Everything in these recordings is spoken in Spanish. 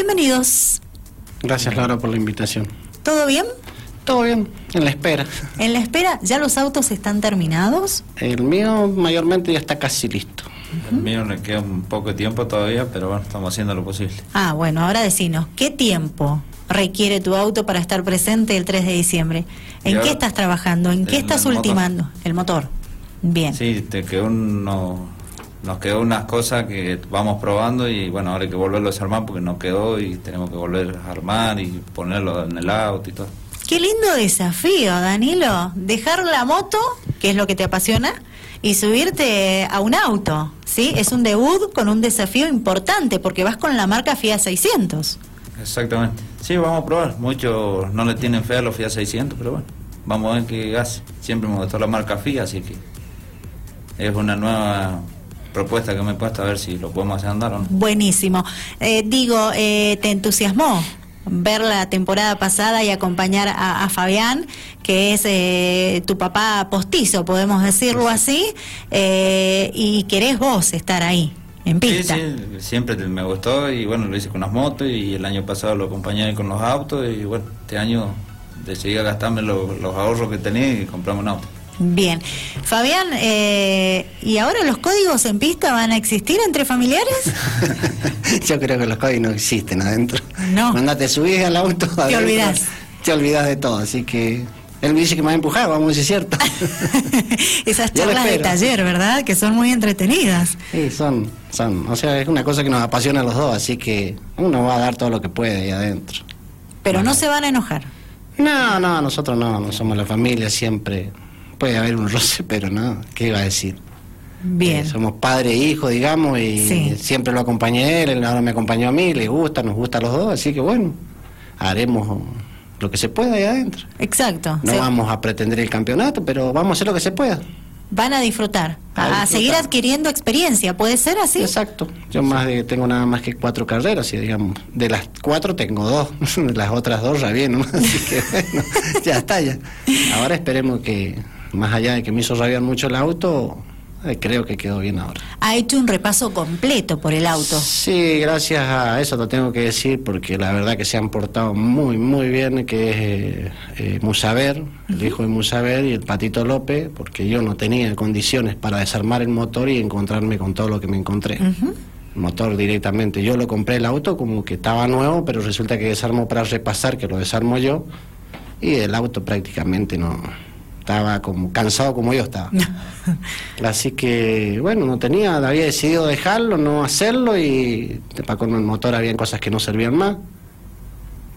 Bienvenidos. Gracias Laura por la invitación. ¿Todo bien? Todo bien, en la espera. En la espera, ¿ya los autos están terminados? El mío mayormente ya está casi listo. El mío le queda un poco de tiempo todavía, pero bueno, estamos haciendo lo posible. Ah, bueno, ahora decinos, ¿qué tiempo requiere tu auto para estar presente el 3 de diciembre? ¿En qué estás trabajando? ¿En qué estás el motor. ultimando? El motor. Bien. Sí, te quedó uno, nos quedó unas cosas que vamos probando y bueno, ahora hay que volverlo a desarmar porque no quedó y tenemos que volver a armar y ponerlo en el auto y todo. Qué lindo desafío, Danilo. Dejar la moto, que es lo que te apasiona, y subirte a un auto. ¿Sí? Es un debut con un desafío importante porque vas con la marca Fiat 600. Exactamente. Sí, vamos a probar. Muchos no le tienen fe a los Fiat 600, pero bueno, vamos a ver qué hace. Siempre me gustó la marca Fiat, así que es una nueva propuesta que me he puesto a ver si lo podemos hacer andar o no. Buenísimo. Eh, digo, eh, ¿te entusiasmó ver la temporada pasada y acompañar a, a Fabián, que es eh, tu papá postizo, podemos decirlo así, eh, y querés vos estar ahí, en Sí, pista? sí, siempre te- me gustó y bueno, lo hice con las motos y el año pasado lo acompañé con los autos y bueno, este año decidí gastarme lo- los ahorros que tenía y compramos un auto. Bien. Fabián, eh, ¿y ahora los códigos en pista van a existir entre familiares? Yo creo que los códigos no existen adentro. No. Cuando te subís al auto, adentro, olvidás. Te olvidás de todo, así que él me dice que me va a empujar, vamos es cierto. Esas charlas de taller, ¿verdad? Que son muy entretenidas. Sí, son, son, o sea, es una cosa que nos apasiona a los dos, así que uno va a dar todo lo que puede ahí adentro. Pero no se van a enojar. No, no, nosotros no, no somos la familia, siempre puede haber un roce, pero no, ¿qué iba a decir? Bien. Eh, somos padre e hijo, digamos, y Sí. siempre lo acompañé a él, él ahora me acompañó a mí, le gusta, nos gusta a los dos, así que bueno, haremos lo que se pueda ahí adentro. Exacto. No vamos a pretender el campeonato, pero vamos a hacer lo que se pueda. Van a disfrutar, a, A a disfrutar. seguir adquiriendo experiencia. ¿Puede ser así? Exacto. Yo más de, tengo nada más que cuatro carreras y digamos, de las cuatro tengo dos, las otras dos ya bien, así que bueno, ya está ya. Ahora esperemos que, más allá de que me hizo rabiar mucho el auto, eh, creo que quedó bien ahora. Ha hecho un repaso completo por el auto. Sí, gracias a eso lo tengo que decir porque la verdad que se han portado muy, muy bien, que es eh, eh, Musaber, el hijo de Musaber y el Patito López, porque yo no tenía condiciones para desarmar el motor y encontrarme con todo lo que me encontré. Ujú. El motor directamente. Yo lo compré el auto como que estaba nuevo, pero resulta que desarmo para repasar, que lo desarmo yo, y el auto prácticamente no estaba como cansado como yo estaba. Así que, bueno, no tenía, había decidido dejarlo, no hacerlo y para con el motor habían cosas que no servían más.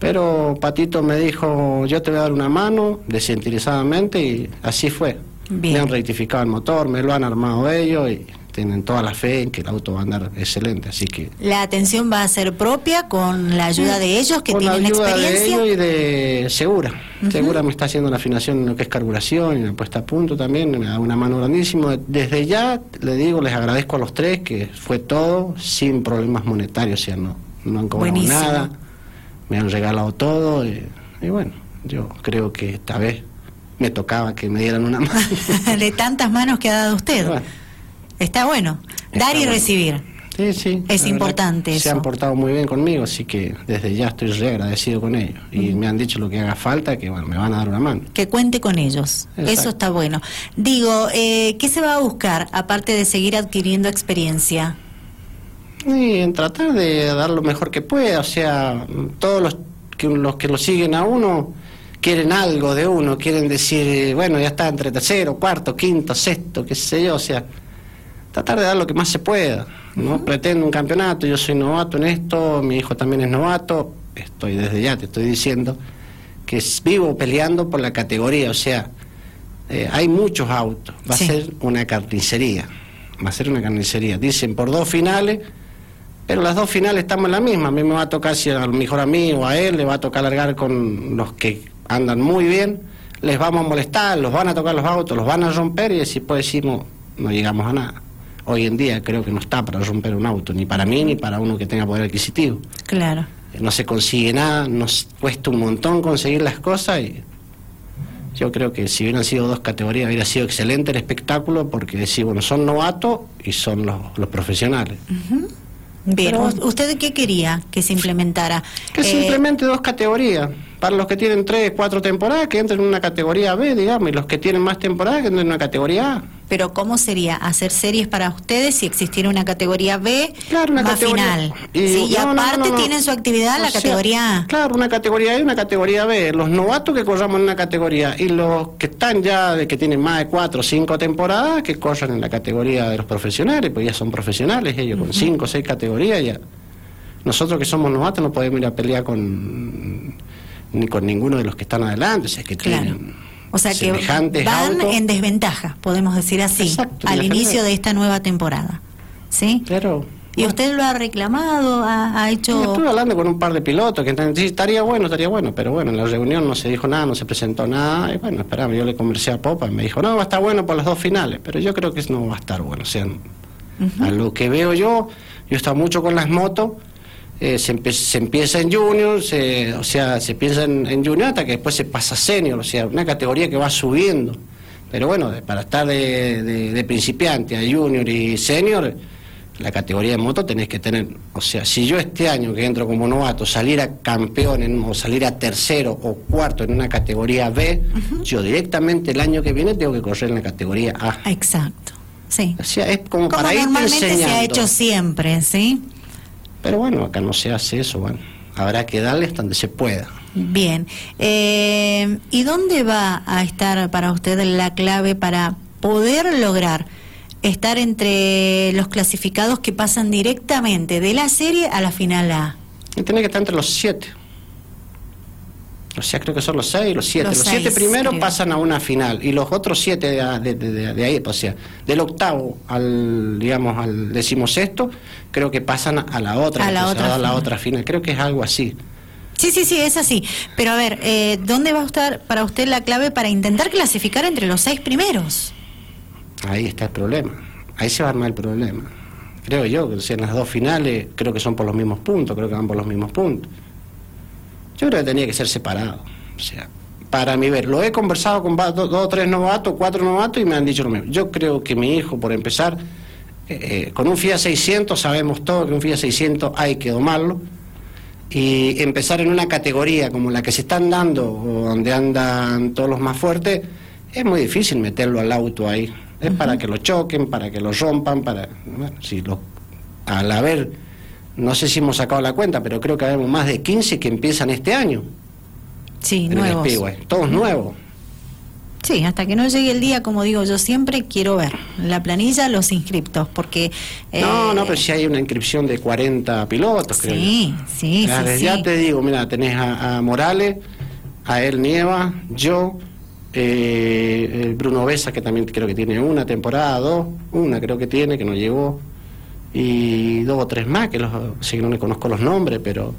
Pero Patito me dijo, yo te voy a dar una mano, desinteresadamente, y así fue. Bien. Me han rectificado el motor, me lo han armado ellos y tienen toda la fe en que el auto va a andar excelente. Así que La atención va a ser propia con la ayuda de ellos que con la tienen ayuda de experiencia. ellos y de Segura. Segura me está haciendo la afinación en lo que es carburación y la puesta a punto también, me da una mano grandísima. Desde ya, le digo, les agradezco a los tres que fue todo sin problemas monetarios, o sea, no, no han cobrado Buenísimo. nada, me han regalado todo y, y bueno, yo creo que esta vez me tocaba que me dieran una mano. de tantas manos que ha dado usted. Bueno, Está bueno. Está Dar y bueno. recibir. Sí, sí. Es importante eso. Se han portado muy bien conmigo, así que desde ya estoy re agradecido con ellos. Y me han dicho lo que haga falta, que bueno, me van a dar una mano. Que cuente con ellos. Exacto. Eso está bueno. Digo, eh, ¿qué se va a buscar aparte de seguir adquiriendo experiencia? Y en tratar de dar lo mejor que pueda, o sea, todos los que, los que lo siguen a uno quieren algo de uno, quieren decir, eh, bueno, ya está entre tercero, cuarto, quinto, sexto, qué sé yo, o sea, tratar de dar lo que más se pueda. No pretendo un campeonato, yo soy novato en esto, mi hijo también es novato, estoy desde ya, te estoy diciendo, que vivo peleando por la categoría, o sea, eh, hay muchos autos, va Sí. a ser una carnicería, va a ser una carnicería. Dicen por dos finales, pero las dos finales estamos en la misma. A mí me va a tocar, si a lo mejor a mí o a él, le va a tocar largar con los que andan muy bien, les vamos a molestar, los van a tocar los autos, los van a romper y después decimos, no llegamos a nada. Hoy en día creo que no está para romper un auto, ni para mí ni para uno que tenga poder adquisitivo. Claro. No se consigue nada, nos cuesta un montón conseguir las cosas y yo creo que si hubieran sido dos categorías hubiera sido excelente el espectáculo porque decir, bueno, son novatos y son los, los profesionales. Bien, Pero- ¿U- ¿usted qué quería que se implementara? Que Eh, simplemente dos categorías. Para los que tienen tres, cuatro temporadas, que entren en una categoría B, digamos, y los que tienen más temporadas, que entren en una categoría A. Pero ¿cómo sería hacer series para ustedes si existiera una categoría B Claro, una más categoría. final? Sí, y no, no, aparte no, no. tienen su actividad O la sea, categoría A. Claro, una categoría A y una categoría B. Los novatos que corramos en una categoría y los que están ya, de que tienen más de cuatro o cinco temporadas, que corran en la categoría de los profesionales, pues ya son profesionales ellos, con cinco o seis categorías ya. Nosotros que somos novatos no podemos ir a pelear con ni con ninguno de los que están adelante, o sea, que Claro. tienen O sea que van autos. en desventaja, podemos decir así, Exacto, al inicio de esta nueva temporada. ¿Sí? Pero ¿Y bueno. usted lo ha reclamado? ¿Ha, ha hecho...? Estuve hablando con un par de pilotos que están- sí, estaría bueno, estaría bueno, pero bueno, en la reunión no se dijo nada, no se presentó nada, y bueno, esperamos, yo le conversé a Popa y me dijo, no, va a estar bueno por las dos finales, pero yo creo que no va a estar bueno, o sea, a lo que veo yo, yo he estado mucho con las motos, eh, se, se empieza en junior, se, o sea, se piensa en, en junior hasta que después se pasa a senior, o sea, una categoría que va subiendo, pero bueno, para estar de, de- de principiante a junior y senior, la categoría de moto tenés que tener, o sea, si yo este año que entro como novato salir a campeón en- o salir a tercero o cuarto en una categoría B, yo directamente el año que viene tengo que correr en la categoría A. Exacto, sí. O sea, es como, Como para normalmente se ha hecho siempre, ¿sí? Pero bueno, acá no se hace eso, bueno, habrá que darle hasta donde se pueda. Bien. Eh, ¿Y dónde va a estar para usted la clave para poder lograr estar entre los clasificados que pasan directamente de la serie a la final A? Y tenés que estar entre los siete. O sea, creo que son los seis, los siete. Los Los, siete primeros pasan a una final y los otros siete de, de- de- de ahí, o sea, del octavo al, digamos, al decimosexto, creo que pasan a la otra, A la otra a la final. otra final. Creo que es algo así. Sí, sí, sí, es así. Pero a ver, eh, ¿dónde va a estar para usted la clave para intentar clasificar entre los seis primeros? Ahí está el problema. Ahí se va a armar el problema. Creo yo, que o sea, en las dos finales creo que son por los mismos puntos, creo que van por los mismos puntos. Yo creo que tenía que ser separado. O sea, para mi ver, lo he conversado con dos o tres novatos, cuatro novatos y me han dicho lo mismo. Yo creo que mi hijo, por empezar, eh, eh, con un Fiat 600 sabemos todo que un Fiat 600 hay que domarlo y empezar en una categoría como la que se están dando o donde andan todos los más fuertes es muy difícil meterlo al auto ahí es para que lo choquen para que lo rompan para bueno, si lo al haber no sé si hemos sacado la cuenta pero creo que habemos más de 15 que empiezan este año Sí, en nuevos. Speedway todos nuevos Sí, hasta que no llegue el día, como digo yo siempre, quiero ver la planilla los inscriptos, porque... no eh, no pero si hay una inscripción de 40 pilotos creo yo. Sí, sí, Ya, sí, ya sí. te digo, mira, tenés a, a Morales, a él Nieva, yo, eh, Bruno Besa, que también creo que tiene una temporada, dos, una creo que tiene, que no llegó, y dos o tres más, que los, sí no le conozco los nombres, pero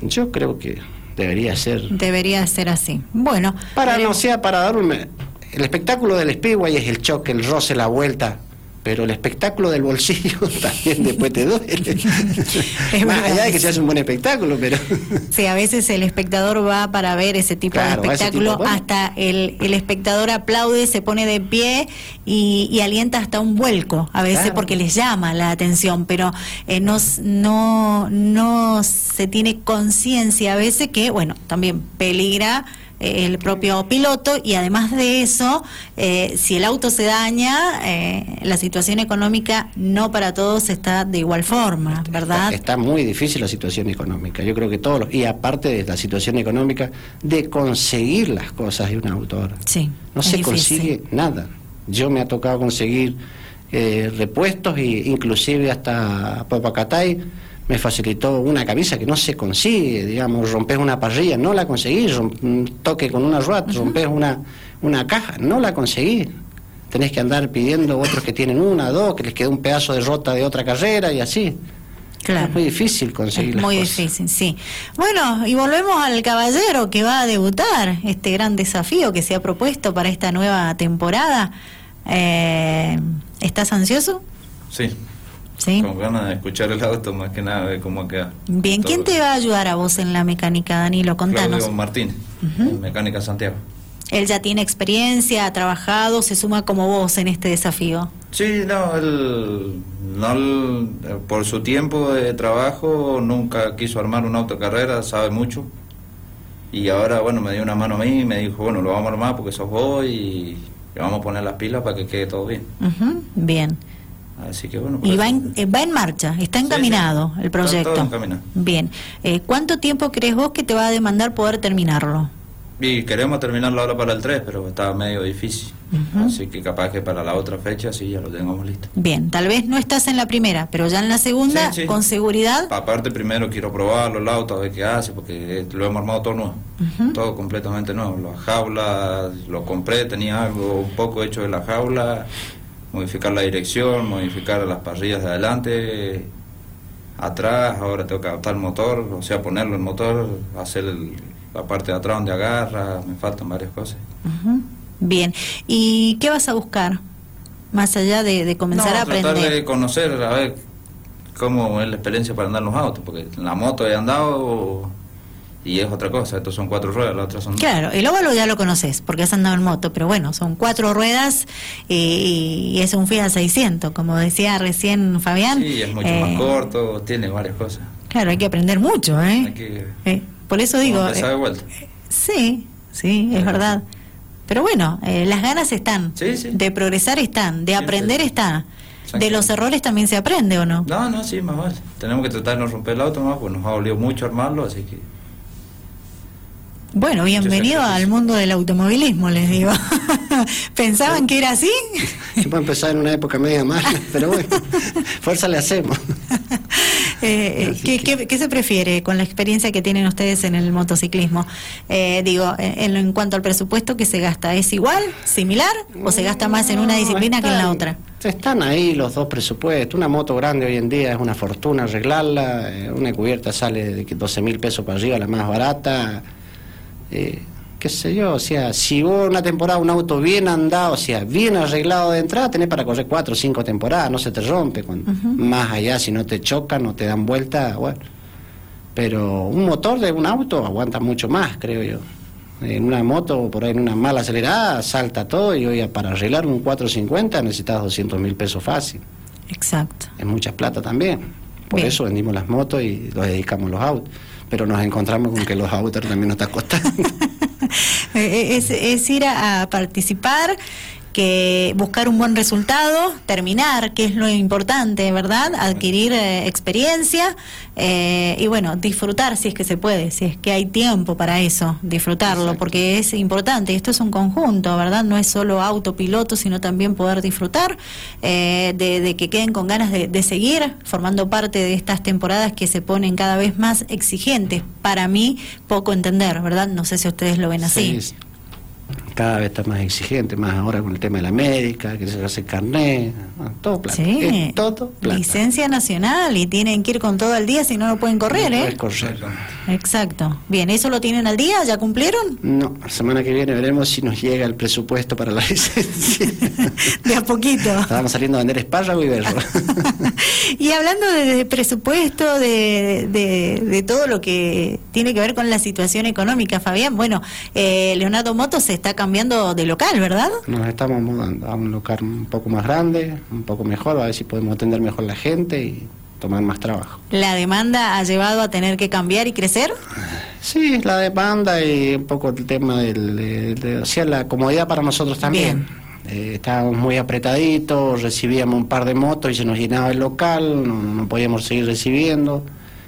yo creo que debería ser. Debería ser así. Bueno, Para no veremos. sea para dar un... El espectáculo del Speedway es el choque, el roce, la vuelta. Pero el espectáculo del bolsillo también después te duele. Más allá de que eso. se hace un buen espectáculo, pero... Sí, a veces el espectador va para ver ese tipo Claro, de espectáculo, tipo, hasta el, el espectador aplaude, se pone de pie y, y alienta hasta un vuelco, a veces Claro. porque les llama la atención, pero eh, no, no, no se tiene conciencia a veces que, bueno, también peligra el propio piloto y además de eso, eh, si el auto se daña, eh, la situación económica no para todos está de igual forma, ¿verdad? Está, está muy difícil la situación económica. Yo creo que todos los, y aparte de la situación económica, de conseguir las cosas de un auto ahora. Sí. No se difícil. consigue nada. Yo me ha tocado conseguir eh, repuestos e inclusive hasta Popacatay me facilitó una camisa que no se consigue, digamos, rompes una parrilla, no la conseguí, un toque con una rueda, rompes una, una caja, no la conseguí. Tenés que andar pidiendo otros que tienen una, dos, que les quedó un pedazo de rota de otra carrera y así. Claro. Es muy difícil conseguir Es las muy cosas. difícil, sí. Bueno, y volvemos al caballero que va a debutar, este gran desafío que se ha propuesto para esta nueva temporada. Eh, ¿Estás ansioso? Sí, Sí. con ganas de escuchar el auto más que nada, ver cómo queda. Bien, ¿quién Todo. te va a ayudar a vos en la mecánica, Danilo? Contanos. Claudio Martínez, mecánica Santiago. Él ya tiene experiencia, ha trabajado, se suma como vos en este desafío. Sí, no, él, no, él, por su tiempo de trabajo nunca quiso armar una autocarrera, sabe mucho. Y ahora, bueno, me dio una mano a mí y me dijo, bueno, lo vamos a armar porque sos vos y le vamos a poner las pilas para que quede todo bien. Ujú, Bien. Así que bueno. Y va en, eh, va en marcha, está Sí, encaminado sí. el Está proyecto. todo encaminado. Bien. Eh, ¿Cuánto tiempo crees vos que te va a demandar poder terminarlo? Y queremos terminarlo ahora para el 3, pero está medio difícil. Ujú. Así que capaz que para la otra fecha sí ya lo tengamos listo. Bien, tal vez no estás en la primera, pero ya en la segunda, Sí, sí. con seguridad. Aparte primero quiero probarlo el auto, a ver qué hace, porque lo hemos armado todo nuevo. Ujú. Todo completamente nuevo. La jaula, lo compré, tenía algo un poco hecho de la jaula, modificar la dirección, modificar las parrillas de adelante, atrás, ahora tengo que adaptar el motor, o sea, ponerlo el motor, hacer el- la parte de atrás donde agarra, me faltan varias cosas. Ujú. Bien. ¿Y qué vas a buscar? Más allá de, de comenzar No, a tratar aprender. de conocer, a ver cómo es la experiencia para andar en los autos, porque en la moto he andado y es otra cosa, estos son cuatro ruedas, las otras son... Claro, el óvalo ya lo conoces porque has andado en moto, pero bueno, son cuatro ruedas y, y es un Fiat 600, como decía recién Fabián. Sí, es mucho Eh, más corto, tiene varias cosas. Claro, hay que aprender mucho, ¿eh? Hay que... Eh, por eso digo, de eh, vuelta. sí, sí, es verdad. Pero bueno, eh, las ganas están, Sí, sí. de progresar están, de aprender sí. está. De los errores también se aprende, ¿o no? No, no, sí, más vale. Tenemos que tratar de no romper el auto más, pues nos ha dolido mucho armarlo, así que... Bueno, bienvenido al mundo del automovilismo, les digo. ¿Pensaban que era así? Se puede empezar en una época media mala, pero bueno, fuerza le hacemos. Eh, Así ¿qué, que- qué- qué se prefiere con la experiencia que tienen ustedes en el motociclismo? Eh, digo, en, en cuanto al presupuesto que se gasta, ¿es igual, similar o se gasta más en una No, disciplina que en la otra? Están ahí los dos presupuestos. Una moto grande hoy en día es una fortuna arreglarla. eh, Una cubierta sale de 12 mil pesos para arriba, la más barata. Eh, qué sé yo, o sea, si vos una temporada un auto bien andado, o sea, bien arreglado de entrada, tenés para correr cuatro o cinco temporadas, no se te rompe. Cuando, Más allá, si no te chocan, no te dan vuelta, bueno. Pero un motor de un auto aguanta mucho más, creo yo. En una moto, por ahí en una mala acelerada, salta todo y hoy para arreglar un 450 necesitas 200 mil pesos fácil. Exacto. Es mucha plata también. Por Bien. eso vendimos las motos y los dedicamos los autos. Pero nos encontramos con que los autos también nos está costando. Eh, Es, es ir a participar, que buscar un buen resultado, terminar, que es lo importante, ¿verdad? Adquirir eh, experiencia eh, y bueno, disfrutar si es que se puede, si es que hay tiempo para eso, disfrutarlo, Exacto. porque es importante. Esto es un conjunto, ¿verdad? No es solo autopiloto, sino también poder disfrutar eh, de, de que queden con ganas de, de seguir formando parte de estas temporadas que se ponen cada vez más exigentes. Para mí, poco entender, ¿verdad? No sé si ustedes lo ven así. Sí, cada vez está más exigente, más ahora con el tema de la médica, que se hace carnet, ah, todo plata. Sí, Es todo plata. licencia nacional y tienen que ir con todo al día si no, no pueden correr, No ¿eh? correr. Exacto. Bien, ¿eso lo tienen al día? ¿Ya cumplieron? No, la semana que viene veremos si nos llega el presupuesto para la licencia. De a poquito. Estábamos saliendo a vender espárrago y berro. y hablando de, de presupuesto, de, de- de todo lo que tiene que ver con la situación económica, Fabián, bueno, eh, Leonardo Motos se está cambiando de local, ¿verdad? Nos estamos mudando a un lugar un poco más grande, un poco mejor, a ver si podemos atender mejor a la gente y tomar más trabajo. ¿La demanda ha llevado a tener que cambiar y crecer? Sí, la demanda y un poco el tema del, de, de- o sea, la comodidad para nosotros también. Eh, estábamos muy apretaditos, recibíamos un par de motos y se nos llenaba el local, no, no podíamos seguir recibiendo.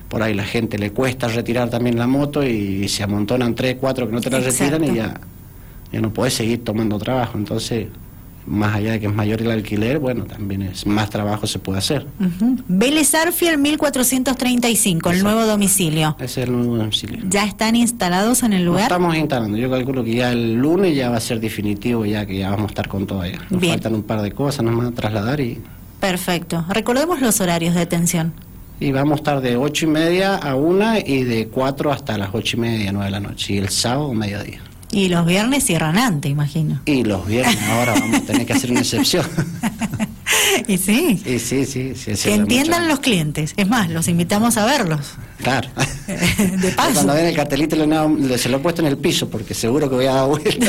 Por ahí la gente le cuesta retirar también la moto y se amontonan tres, cuatro que no te la Exacto. retiran y ya, ya no podés seguir tomando trabajo. Entonces, más allá de que es mayor el alquiler, bueno, también es más trabajo se puede hacer. Ujú. Vélez Arfiel 1435, el nuevo domicilio. Ese es el nuevo domicilio. ¿Ya están instalados en el lugar? estamos instalando. Yo calculo que ya el lunes ya va a ser definitivo, ya que ya vamos a estar con todo allá. Nos Bien. faltan un par de cosas, nos van a trasladar y, Perfecto. Recordemos los horarios de atención. y vamos a estar de ocho y media a una y de cuatro hasta las ocho y media, nueve de la noche. Y el sábado, mediodía. Y los viernes cierran antes, imagino. Y los viernes ahora vamos a tener que hacer una excepción. y sí, y sí, sí, sí. que entiendan los clientes. Es más, los invitamos a verlos. Claro. de paso. Cuando ven el cartelito le- se lo he puesto en el piso porque seguro que voy a dar vuelta.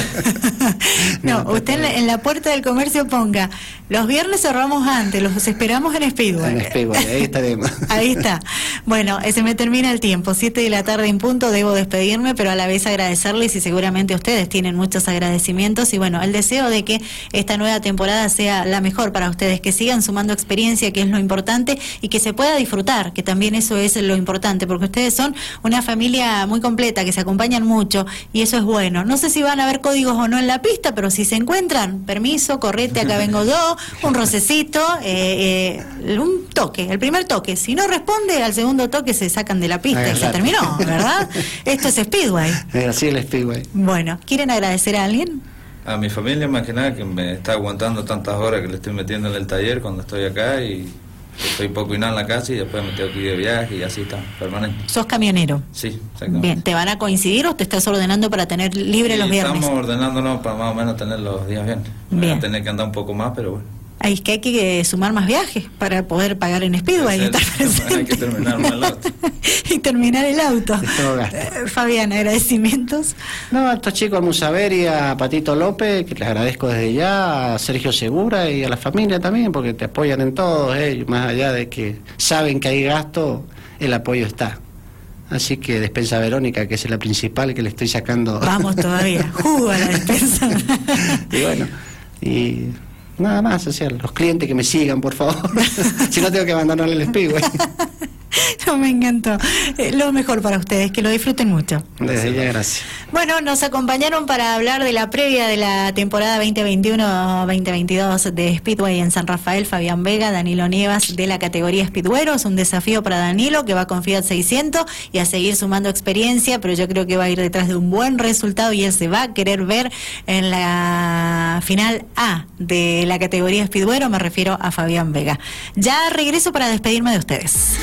no, No, usted en la, en la puerta del comercio ponga, los viernes cerramos antes, los esperamos en Speedway. En Speedway, ahí estaremos. Ahí está. Bueno, eh, se me termina el tiempo, siete de la tarde en punto, debo despedirme, pero a la vez agradecerles y seguramente ustedes tienen muchos agradecimientos y bueno, el deseo de que esta nueva temporada sea la mejor para ustedes, que sigan sumando experiencia, que es lo importante, y que se pueda disfrutar, que también eso es lo importante, porque ustedes son una familia muy completa, que se acompañan mucho y eso es bueno. No sé si van a haber códigos o no en la pista, pero si se encuentran, permiso, correte, acá vengo yo, un rocecito, eh, eh, un toque, el primer toque. Si no responde, al segundo toque se sacan de la pista y se terminó, ¿verdad? Esto es Speedway. Así el Speedway. Bueno, ¿quieren agradecer a alguien? A mi familia más que nada que me está aguantando tantas horas que le estoy metiendo en el taller cuando estoy acá y estoy poco y nada en la casa y después me tengo que ir de viaje y así está, permanente. Sos camionero. Sí, exactamente. Bien, ¿te van a coincidir o te estás ordenando para tener libre Y los viernes? Estamos ordenándonos para más o menos tener los días bien. Voy Bien. a tener que andar un poco más, pero bueno. Ay, es que hay que eh, sumar más viajes para poder pagar en Speedway y Hay que terminar el auto. y terminar el auto. Eh, Fabián, agradecimientos. No, a estos chicos, a Musaver y a Patito López, que les agradezco desde ya, a Sergio Segura y a la familia también, porque te apoyan en todo, ellos, más allá de que saben que hay gasto, el apoyo está. Así que despensa Verónica, que es la principal que le estoy sacando. Vamos todavía, jugo a la despensa. y bueno, y nada más, o sea, los clientes que me sigan, por favor. si no tengo que abandonar el Speedway. Me encantó. Eh, lo mejor para ustedes, que lo disfruten mucho. Desde ya, gracias. Bueno, nos acompañaron para hablar de la previa de la temporada 2021-2022 de Speedway en San Rafael, Fabián Vega, Danilo Nievas de la categoría Speedweros, un desafío para Danilo que va con Fiat 600 y a seguir sumando experiencia, pero yo creo que va a ir detrás de un buen resultado y él se va a querer ver en la final A de la categoría Speedwero, me refiero a Fabián Vega. Ya regreso para despedirme de ustedes.